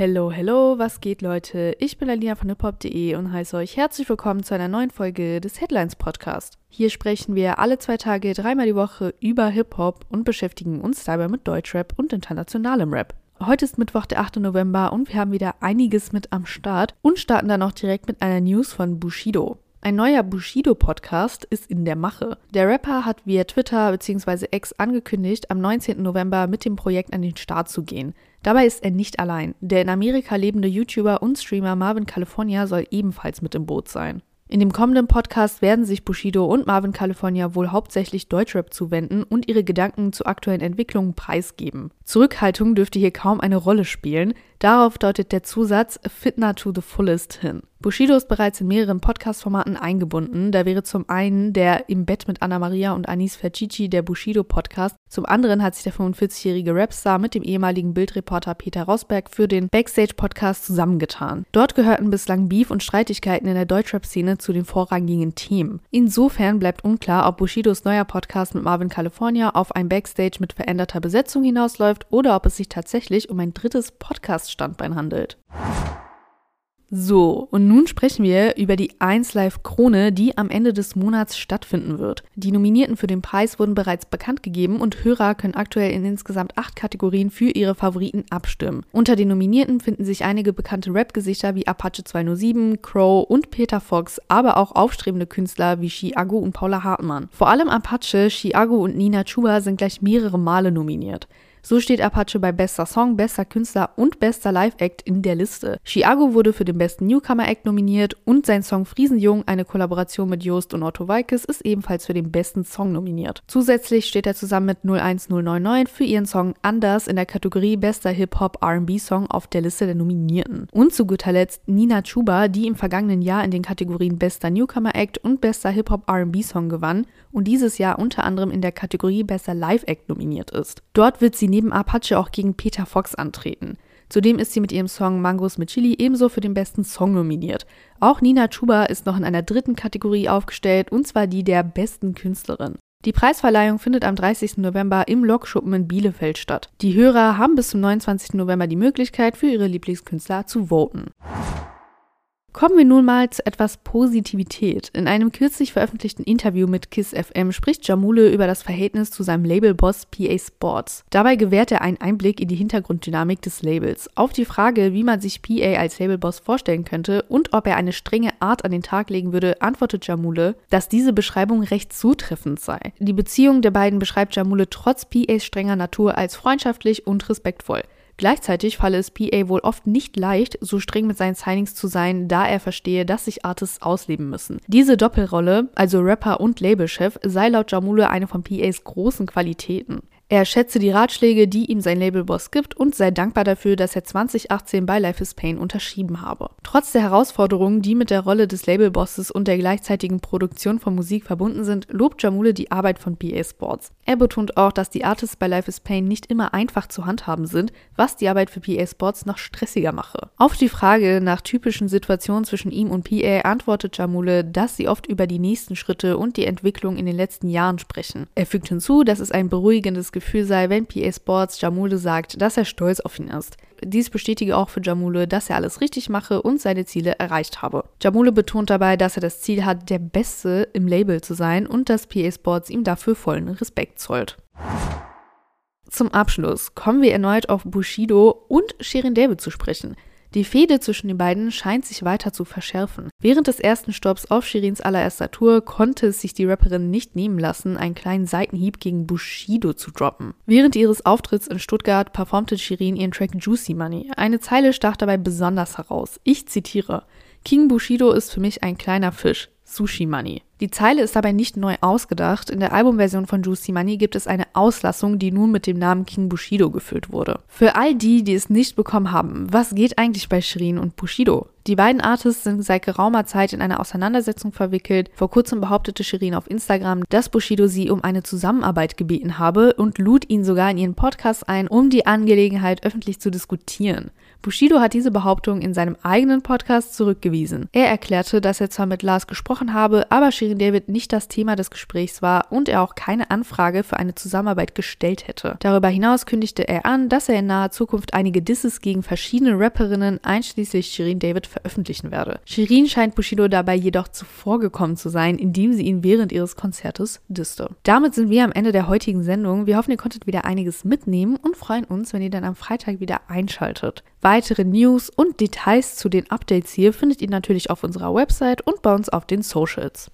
Hello, hello, was geht, Leute? Ich bin Alina von hiphop.de und heiße euch herzlich willkommen zu einer neuen Folge des Headlines Podcast. Hier sprechen wir alle zwei Tage, dreimal die Woche über Hip-Hop und beschäftigen uns dabei mit Deutschrap und internationalem Rap. Heute ist Mittwoch, der 8. November und wir haben wieder einiges mit am Start und starten dann auch direkt mit einer News von Bushido. Ein neuer Bushido-Podcast ist in der Mache. Der Rapper hat via Twitter bzw. X angekündigt, am 19. November mit dem Projekt an den Start zu gehen. Dabei ist er nicht allein. Der in Amerika lebende YouTuber und Streamer Marvin California soll ebenfalls mit im Boot sein. In dem kommenden Podcast werden sich Bushido und Marvin California wohl hauptsächlich Deutschrap zuwenden und ihre Gedanken zu aktuellen Entwicklungen preisgeben. Zurückhaltung dürfte hier kaum eine Rolle spielen, Darauf deutet der Zusatz Fitna to the fullest hin. Bushido ist bereits in mehreren Podcast-Formaten eingebunden. Da wäre zum einen der Im Bett mit Anna Maria und Anis Fercici der Bushido-Podcast. Zum anderen hat sich der 45-jährige Rapstar mit dem ehemaligen Bildreporter Peter Rosberg für den Backstage-Podcast zusammengetan. Dort gehörten bislang Beef und Streitigkeiten in der Deutschrap-Szene zu den vorrangigen Themen. Insofern bleibt unklar, ob Bushidos neuer Podcast mit Marvin California auf ein Backstage mit veränderter Besetzung hinausläuft oder ob es sich tatsächlich um ein drittes Podcast Standbein handelt. So, und nun sprechen wir über die 1 Live Krone, die am Ende des Monats stattfinden wird. Die Nominierten für den Preis wurden bereits bekannt gegeben und Hörer können aktuell in insgesamt acht Kategorien für ihre Favoriten abstimmen. Unter den Nominierten finden sich einige bekannte Rap-Gesichter wie Apache 207, Crow und Peter Fox, aber auch aufstrebende Künstler wie Chiago und Paula Hartmann. Vor allem Apache, Chiago und Nina Chuba sind gleich mehrere Male nominiert. So steht Apache bei bester Song, bester Künstler und bester Live-Act in der Liste. Chiago wurde für den besten Newcomer-Act nominiert und sein Song Friesenjung, eine Kollaboration mit Joost und Otto Walkes, ist ebenfalls für den besten Song nominiert. Zusätzlich steht er zusammen mit 01099 für ihren Song Anders in der Kategorie bester Hip-Hop-R&B-Song auf der Liste der Nominierten. Und zu guter Letzt Nina Chuba, die im vergangenen Jahr in den Kategorien bester Newcomer-Act und bester Hip-Hop-R&B-Song gewann und dieses Jahr unter anderem in der Kategorie bester Live-Act nominiert ist. Dort wird sie neben Apache auch gegen Peter Fox antreten. Zudem ist sie mit ihrem Song Mangos mit Chili ebenso für den besten Song nominiert. Auch Nina Chuba ist noch in einer dritten Kategorie aufgestellt, und zwar die der besten Künstlerin. Die Preisverleihung findet am 30. November im Lokschuppen in Bielefeld statt. Die Hörer haben bis zum 29. November die Möglichkeit, für ihre Lieblingskünstler zu voten. Kommen wir nun mal zu etwas Positivität. In einem kürzlich veröffentlichten Interview mit KISS FM spricht Jamule über das Verhältnis zu seinem Labelboss PA Sports. Dabei gewährt er einen Einblick in die Hintergrunddynamik des Labels. Auf die Frage, wie man sich PA als Labelboss vorstellen könnte und ob er eine strenge Art an den Tag legen würde, antwortet Jamule, dass diese Beschreibung recht zutreffend sei. Die Beziehung der beiden beschreibt Jamule trotz PAs strenger Natur als freundschaftlich und respektvoll. Gleichzeitig falle es PA wohl oft nicht leicht, so streng mit seinen Signings zu sein, da er verstehe, dass sich Artists ausleben müssen. Diese Doppelrolle, also Rapper und Labelchef, sei laut Jamule eine von PAs großen Qualitäten. Er schätze die Ratschläge, die ihm sein Labelboss gibt und sei dankbar dafür, dass er 2018 bei Life is Pain unterschrieben habe. Trotz der Herausforderungen, die mit der Rolle des Labelbosses und der gleichzeitigen Produktion von Musik verbunden sind, lobt Jamule die Arbeit von PA Sports. Er betont auch, dass die Artists bei Life is Pain nicht immer einfach zu handhaben sind, was die Arbeit für PA Sports noch stressiger mache. Auf die Frage nach typischen Situationen zwischen ihm und PA antwortet Jamule, dass sie oft über die nächsten Schritte und die Entwicklung in den letzten Jahren sprechen. Er fügt hinzu, dass es ein beruhigendes Gefühl sei, wenn PA Sports Jamule sagt, dass er stolz auf ihn ist. Dies bestätige auch für Jamule, dass er alles richtig mache und seine Ziele erreicht habe. Jamule betont dabei, dass er das Ziel hat, der Beste im Label zu sein und dass PA Sports ihm dafür vollen Respekt zollt. Zum Abschluss kommen wir erneut auf Bushido und Shirin David zu sprechen. Die Fehde zwischen den beiden scheint sich weiter zu verschärfen. Während des ersten Stopps auf Shirins allererster Tour konnte es sich die Rapperin nicht nehmen lassen, einen kleinen Seitenhieb gegen Bushido zu droppen. Während ihres Auftritts in Stuttgart performte Shirin ihren Track Juicy Money. Eine Zeile stach dabei besonders heraus. Ich zitiere: King Bushido ist für mich ein kleiner Fisch. Sushi Money. Die Zeile ist dabei nicht neu ausgedacht. In der Albumversion von Juicy Money gibt es eine Auslassung, die nun mit dem Namen King Bushido gefüllt wurde. Für all die, die es nicht bekommen haben, was geht eigentlich bei Shirin und Bushido? Die beiden Artists sind seit geraumer Zeit in eine Auseinandersetzung verwickelt. Vor kurzem behauptete Shirin auf Instagram, dass Bushido sie um eine Zusammenarbeit gebeten habe und lud ihn sogar in ihren Podcast ein, um die Angelegenheit öffentlich zu diskutieren. Bushido hat diese Behauptung in seinem eigenen Podcast zurückgewiesen. Er erklärte, dass er zwar mit Lars gesprochen habe, aber Shirin David nicht das Thema des Gesprächs war und er auch keine Anfrage für eine Zusammenarbeit gestellt hätte. Darüber hinaus kündigte er an, dass er in naher Zukunft einige Disses gegen verschiedene Rapperinnen, einschließlich Shirin David, veröffentlichen werde. Shirin scheint Bushido dabei jedoch zuvorgekommen zu sein, indem sie ihn während ihres Konzertes disste. Damit sind wir am Ende der heutigen Sendung. Wir hoffen, ihr konntet wieder einiges mitnehmen und freuen uns, wenn ihr dann am Freitag wieder einschaltet. Weitere News und Details zu den Updates hier findet ihr natürlich auf unserer Website und bei uns auf den Socials.